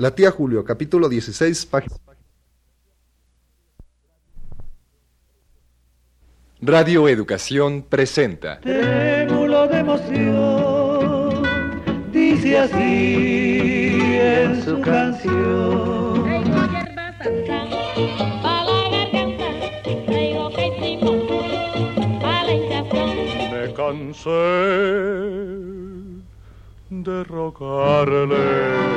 La tía Julio, capítulo 16, página. Radio Educación presenta. Trémulo de emoción, dice así en su canción. Me cansé de rogarle.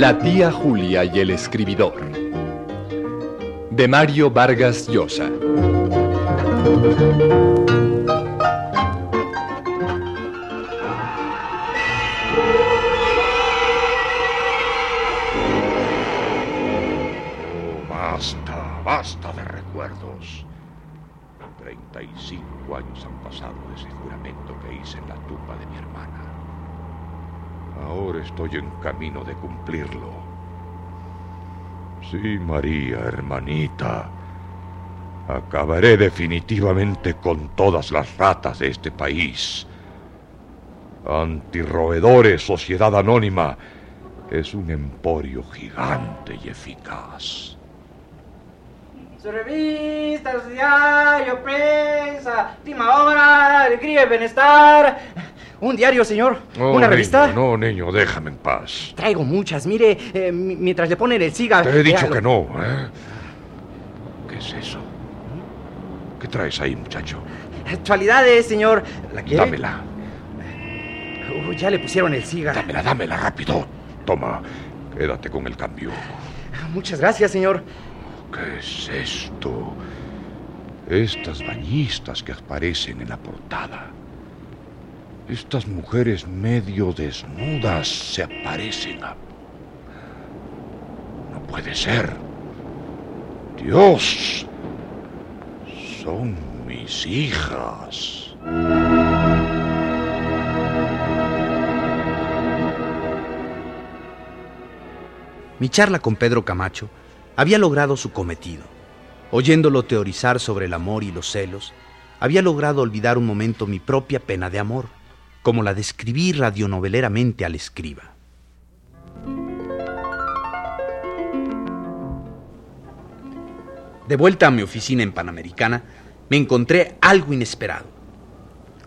La tía Julia y el escribidor. De Mario Vargas Llosa. Basta, basta de recuerdos. 35 años han pasado de ese juramento que hice en la tumba de mi hermana. Ahora estoy en camino de cumplirlo. Sí, María, hermanita. Acabaré definitivamente con todas las ratas de este país. Antirroedores, Sociedad Anónima, es un emporio gigante y eficaz. Su revista, su diario, prensa, última hora, alegría y bienestar. Un diario, señor. No, Una niño, revista. no, niño, déjame en paz. Traigo muchas, mire, eh, mi- mientras le ponen el cigarro. Te he dicho que no, ¿eh? ¿Qué es eso? ¿Qué traes ahí, muchacho? Actualidades, señor. ¿La quiere? Dámela, Uh, ya le pusieron el cigarro. dámela, dámela, rápido. Toma, quédate con el cambio. Muchas gracias, señor. ¿Qué es esto? Estas bañistas que aparecen en la portada. Estas mujeres medio desnudas se aparecen a... No puede ser. Dios. Son mis hijas. Mi charla con Pedro Camacho había logrado su cometido. Oyéndolo teorizar sobre el amor y los celos, había logrado olvidar un momento mi propia pena de amor, como la describí radionoveleramente al escriba. De vuelta a mi oficina en Panamericana, me encontré algo inesperado.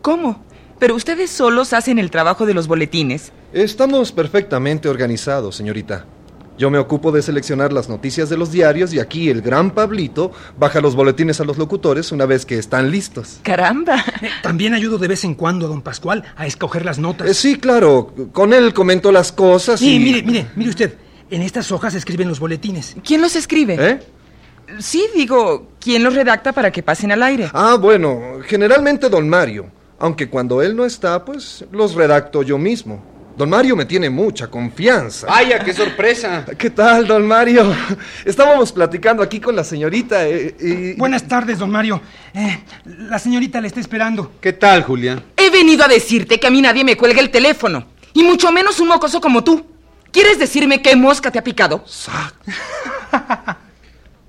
¿Cómo? Pero ustedes solos hacen el trabajo de los boletines. Estamos perfectamente organizados, señorita. Yo me ocupo de seleccionar las noticias de los diarios y aquí el gran Pablito baja los boletines a los locutores una vez que están listos. Caramba. También ayudo de vez en cuando a don Pascual a escoger las notas. Eh, sí, claro, con él comento las cosas Sí, y... mire, mire, mire usted. En estas hojas se escriben los boletines. ¿Quién los escribe? ¿Eh? Sí, digo, ¿quién los redacta para que pasen al aire? Ah, bueno, generalmente don Mario. Aunque cuando él no está, pues los redacto yo mismo. Don Mario me tiene mucha confianza. ¡Vaya, qué sorpresa! ¿Qué tal, don Mario? Estábamos platicando aquí con la señorita eh, y... Buenas tardes, don Mario. Eh, la señorita le está esperando. ¿Qué tal, Julia? He venido a decirte que a mí nadie me cuelga el teléfono. Y mucho menos un mocoso como tú. ¿Quieres decirme qué mosca te ha picado?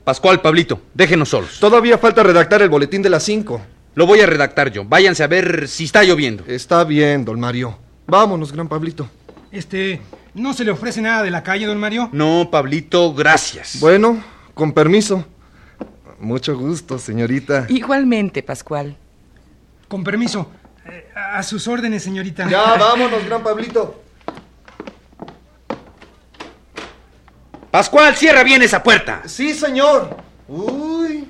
Pascual, Pablito, déjenos solos. Todavía falta redactar el boletín de las 5. Lo voy a redactar yo. Váyanse a ver si está lloviendo. Está bien, don Mario. Vámonos, gran Pablito. Este, ¿no se le ofrece nada de la calle, don Mario? No, Pablito, gracias. Bueno, con permiso. Mucho gusto, señorita. Igualmente, Pascual. Con permiso. Eh, a sus órdenes, señorita. Ya, vámonos, gran Pablito. Pascual, cierra bien esa puerta. Sí, señor. Uy.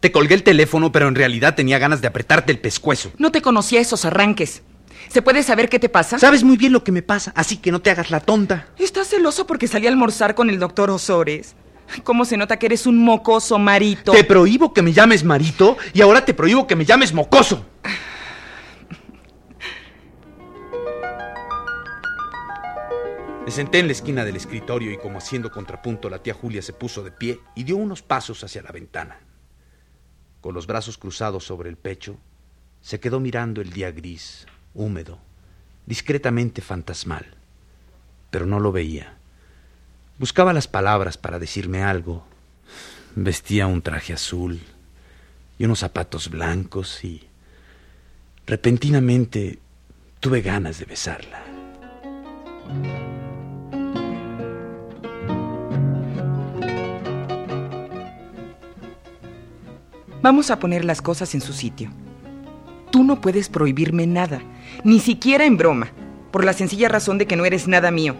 Te colgué el teléfono, pero en realidad tenía ganas de apretarte el pescuezo. No te conocía esos arranques. ¿Se puede saber qué te pasa? Sabes muy bien lo que me pasa, así que no te hagas la tonta. Estás celoso porque salí a almorzar con el doctor Osores. ¿Cómo se nota que eres un mocoso marito? Te prohíbo que me llames marito y ahora te prohíbo que me llames mocoso. Me senté en la esquina del escritorio y como haciendo contrapunto la tía Julia se puso de pie y dio unos pasos hacia la ventana. Con los brazos cruzados sobre el pecho, se quedó mirando el día gris, húmedo, discretamente fantasmal, pero no lo veía. Buscaba las palabras para decirme algo. Vestía un traje azul, y unos zapatos blancos y repentinamente tuve ganas de besarla. Vamos a poner las cosas en su sitio. Tú no puedes prohibirme nada, ni siquiera en broma, por la sencilla razón de que no eres nada mío.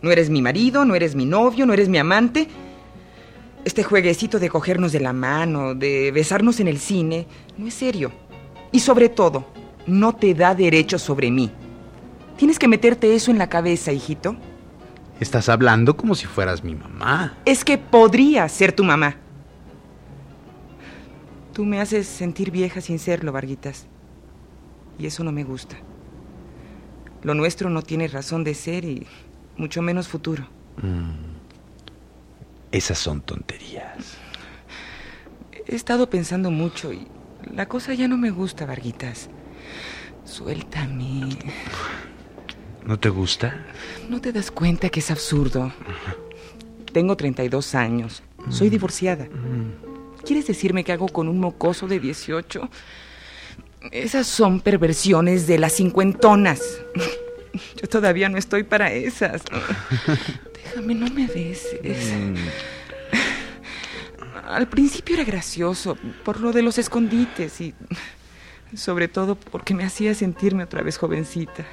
No eres mi marido, no eres mi novio, no eres mi amante. Este jueguecito de cogernos de la mano, de besarnos en el cine, no es serio. Y sobre todo, no te da derecho sobre mí. Tienes que meterte eso en la cabeza, hijito. Estás hablando como si fueras mi mamá. Es que podría ser tu mamá. Tú me haces sentir vieja sin serlo, Varguitas. Y eso no me gusta. Lo nuestro no tiene razón de ser y mucho menos futuro. Esas son tonterías. He estado pensando mucho y la cosa ya no me gusta, Varguitas. Suéltame. ¿No te gusta? ¿No te das cuenta que es absurdo? Tengo 32 años. Soy divorciada. ¿Quieres decirme qué hago con un mocoso de 18? Esas son perversiones de las cincuentonas. Yo todavía no estoy para esas. Déjame, no me beses. Al principio era gracioso por lo de los escondites y sobre todo porque me hacía sentirme otra vez jovencita.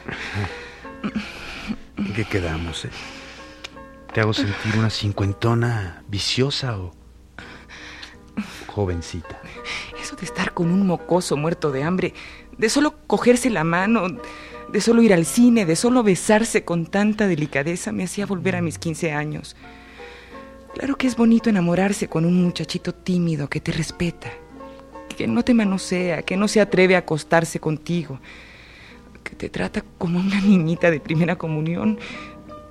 ¿En qué quedamos, eh? ¿Te hago sentir una cincuentona viciosa o jovencita? Eso de estar con un mocoso muerto de hambre, de solo cogerse la mano, de solo ir al cine, de solo besarse con tanta delicadeza, me hacía volver a mis 15 años. Claro que es bonito enamorarse con un muchachito tímido que te respeta, que no te manosea, que no se atreve a acostarse contigo, que te trata como una niñita de primera comunión,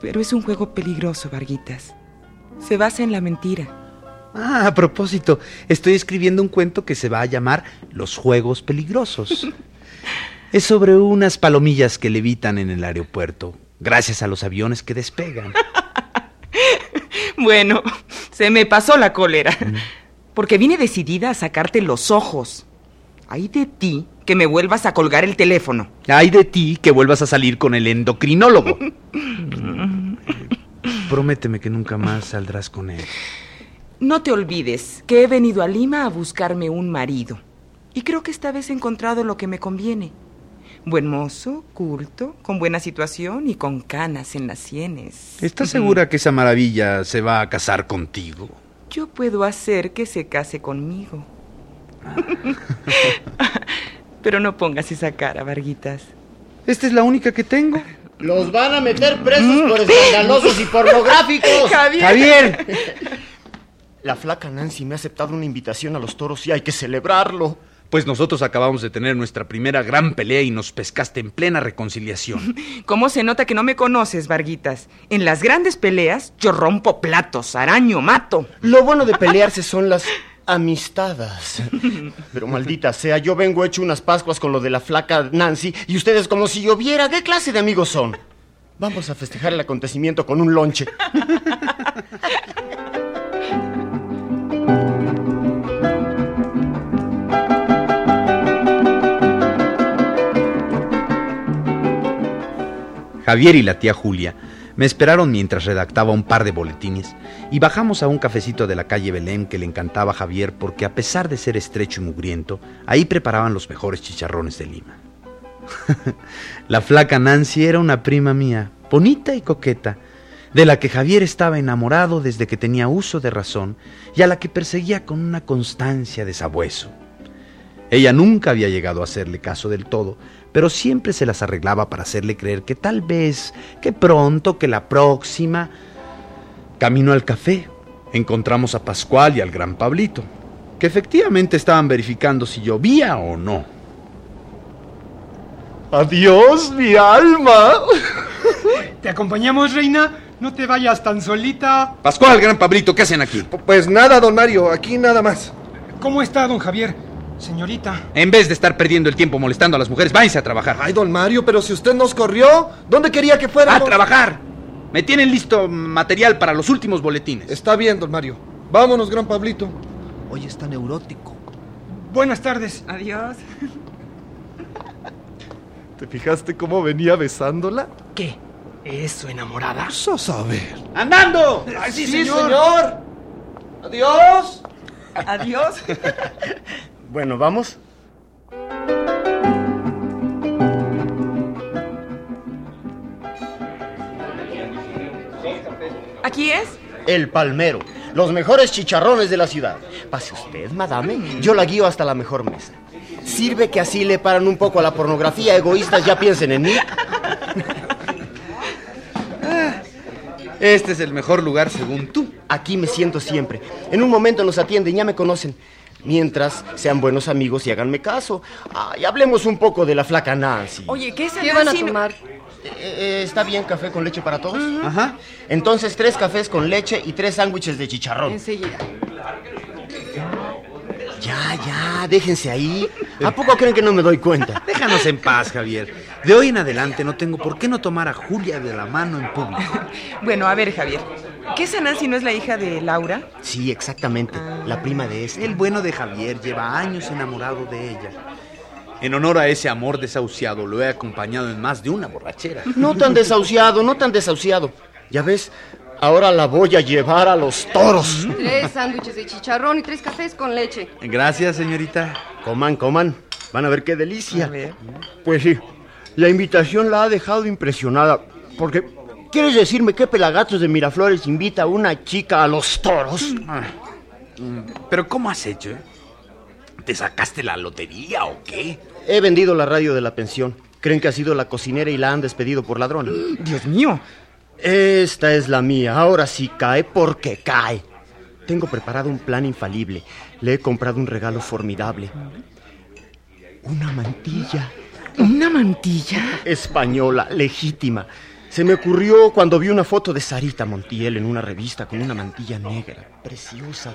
pero es un juego peligroso, Varguitas. Se basa en la mentira. Ah, a propósito, estoy escribiendo un cuento que se va a llamar Los Juegos Peligrosos. es sobre unas palomillas que levitan en el aeropuerto, gracias a los aviones que despegan. Bueno, se me pasó la cólera, porque vine decidida a sacarte los ojos. Hay de ti que me vuelvas a colgar el teléfono. Hay de ti que vuelvas a salir con el endocrinólogo. Prométeme que nunca más saldrás con él. No te olvides que he venido a Lima a buscarme un marido. Y creo que esta vez he encontrado lo que me conviene. Buen mozo, culto, con buena situación y con canas en las sienes. ¿Estás segura que esa maravilla se va a casar contigo? Yo puedo hacer que se case conmigo. Pero no pongas esa cara, Varguitas. Esta es la única que tengo. Los van a meter presos por escandalosos y pornográficos. Javier. Javier. La flaca Nancy me ha aceptado una invitación a los toros y hay que celebrarlo. Pues nosotros acabamos de tener nuestra primera gran pelea y nos pescaste en plena reconciliación. ¿Cómo se nota que no me conoces, Varguitas? En las grandes peleas yo rompo platos, araño, mato. Lo bueno de pelearse son las amistades. Pero maldita sea, yo vengo hecho unas pascuas con lo de la flaca Nancy y ustedes como si lloviera. ¿Qué clase de amigos son? Vamos a festejar el acontecimiento con un lonche. Javier y la tía Julia me esperaron mientras redactaba un par de boletines y bajamos a un cafecito de la calle Belén que le encantaba a Javier porque a pesar de ser estrecho y mugriento, ahí preparaban los mejores chicharrones de Lima. la flaca Nancy era una prima mía, bonita y coqueta, de la que Javier estaba enamorado desde que tenía uso de razón y a la que perseguía con una constancia de sabueso. Ella nunca había llegado a hacerle caso del todo, pero siempre se las arreglaba para hacerle creer que tal vez, que pronto, que la próxima. Camino al café, encontramos a Pascual y al gran Pablito, que efectivamente estaban verificando si llovía o no. ¡Adiós, mi alma! ¿Te acompañamos, reina? No te vayas tan solita. Pascual, gran Pablito, ¿qué hacen aquí? Pues nada, don Mario, aquí nada más. ¿Cómo está, don Javier? Señorita. En vez de estar perdiendo el tiempo molestando a las mujeres, váyanse a trabajar. Ay, don Mario, pero si usted nos corrió, ¿dónde quería que fuéramos? ¡A trabajar! Me tienen listo material para los últimos boletines. Está bien, don Mario. Vámonos, gran Pablito. Hoy está neurótico. Buenas tardes. Adiós. ¿Te fijaste cómo venía besándola? ¿Qué? ¿Es su enamorada? Sos a ver. ¡Andando! sí, señor! ¡Adiós! Adiós. Bueno, ¿vamos? ¿Aquí es? El Palmero. Los mejores chicharrones de la ciudad. Pase usted, madame. Yo la guío hasta la mejor mesa. Sirve que así le paran un poco a la pornografía. Egoístas ya piensen en mí. Este es el mejor lugar según tú. Aquí me siento siempre. En un momento nos atienden, ya me conocen. Mientras sean buenos amigos y háganme caso. Ah, y hablemos un poco de la flaca Nancy. Oye, ¿qué es ¿Qué van a tomar? Eh, eh, ¿Está bien café con leche para todos? Ajá. Entonces, tres cafés con leche y tres sándwiches de chicharrón. Enseguida. Ya, ya, déjense ahí. ¿A poco creen que no me doy cuenta? Déjanos en paz, Javier. De hoy en adelante no tengo por qué no tomar a Julia de la mano en público. Bueno, a ver, Javier. ¿Qué esa Nancy no es la hija de Laura? Sí, exactamente. La prima de este. El bueno de Javier lleva años enamorado de ella. En honor a ese amor desahuciado, lo he acompañado en más de una borrachera. No tan desahuciado, no tan desahuciado. Ya ves, ahora la voy a llevar a los toros. Tres sándwiches de chicharrón y tres cafés con leche. Gracias, señorita. Coman, coman. Van a ver qué delicia. A ver. Pues sí, la invitación la ha dejado impresionada. Porque, ¿quieres decirme qué pelagatos de Miraflores invita a una chica a los toros? Pero ¿cómo has hecho? eh? ¿Te sacaste la lotería o qué? He vendido la radio de la pensión. Creen que ha sido la cocinera y la han despedido por ladrona. Dios mío. Esta es la mía. Ahora sí cae porque cae. Tengo preparado un plan infalible. Le he comprado un regalo formidable. Una mantilla. ¿Una mantilla? Española, legítima. Se me ocurrió cuando vi una foto de Sarita Montiel en una revista con una mantilla negra, preciosa,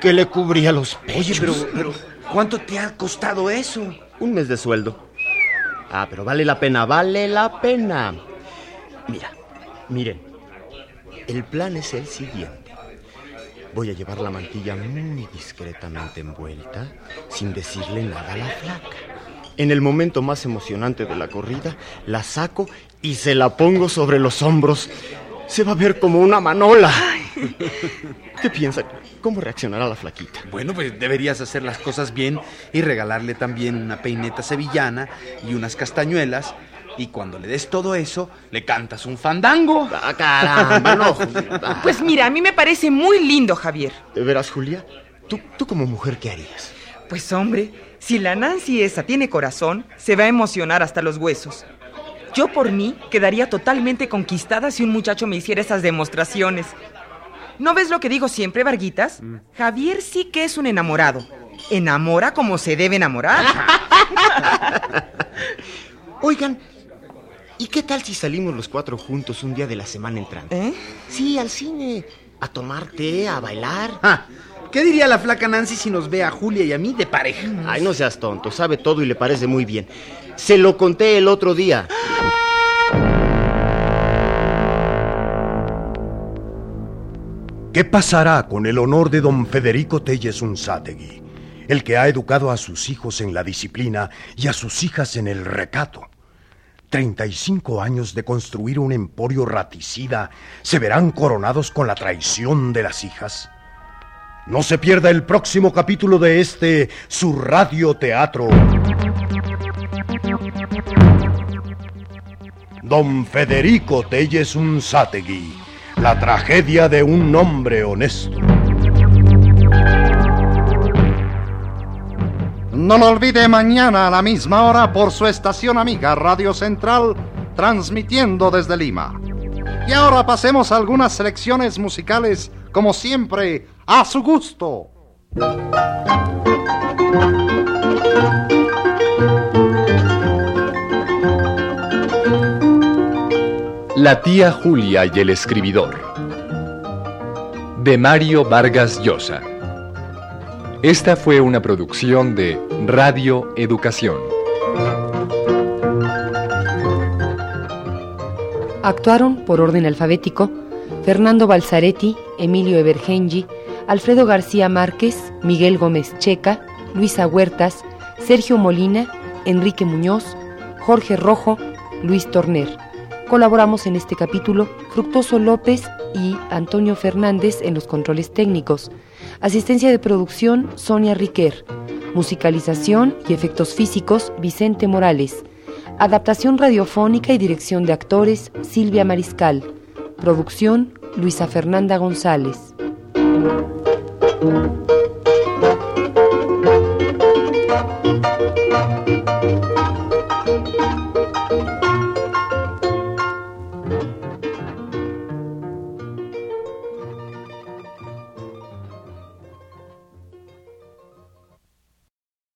que le cubría los pechos. Oye, pero, pero ¿cuánto te ha costado eso? Un mes de sueldo. Ah, pero vale la pena, vale la pena. Mira, miren. El plan es el siguiente. Voy a llevar la mantilla muy discretamente envuelta, sin decirle nada a la flaca. En el momento más emocionante de la corrida, la saco y se la pongo sobre los hombros. Se va a ver como una manola. ¿Qué piensan? ¿Cómo reaccionará la flaquita? Bueno, pues deberías hacer las cosas bien y regalarle también una peineta sevillana y unas castañuelas. Y cuando le des todo eso, le cantas un fandango. ¡Ah, caramba! No, Pues mira, a mí me parece muy lindo, Javier. ¿De veras, Julia? ¿Tú, tú como mujer, ¿qué harías? Pues hombre, si la Nancy esa tiene corazón, se va a emocionar hasta los huesos. Yo por mí quedaría totalmente conquistada si un muchacho me hiciera esas demostraciones. ¿No ves lo que digo siempre, Varguitas? Javier sí que es un enamorado. Enamora como se debe enamorar. Oigan, ¿y qué tal si salimos los cuatro juntos un día de la semana entrante? ¿Eh? Sí, al cine. A tomar té, a bailar. Ah, ¿Qué diría la flaca Nancy si nos ve a Julia y a mí de pareja? Ay, no seas tonto, sabe todo y le parece muy bien. Se lo conté el otro día. ¿Qué pasará con el honor de don Federico Telles Unzátegui, el que ha educado a sus hijos en la disciplina y a sus hijas en el recato? 35 años de construir un emporio raticida se verán coronados con la traición de las hijas. No se pierda el próximo capítulo de este su radioteatro. Don Federico Telles Unzátegui, la tragedia de un hombre honesto. No lo olvide mañana a la misma hora por su estación amiga Radio Central, transmitiendo desde Lima. Y ahora pasemos a algunas selecciones musicales, como siempre, a su gusto. La tía Julia y el escribidor. De Mario Vargas Llosa. Esta fue una producción de Radio Educación. Actuaron por orden alfabético Fernando Balzaretti, Emilio Evergengi, Alfredo García Márquez, Miguel Gómez Checa, Luisa Huertas, Sergio Molina, Enrique Muñoz, Jorge Rojo, Luis Torner. Colaboramos en este capítulo Fructoso López y Antonio Fernández en los controles técnicos. Asistencia de producción Sonia Riquer. Musicalización y efectos físicos Vicente Morales. Adaptación radiofónica y dirección de actores Silvia Mariscal. Producción Luisa Fernanda González. Música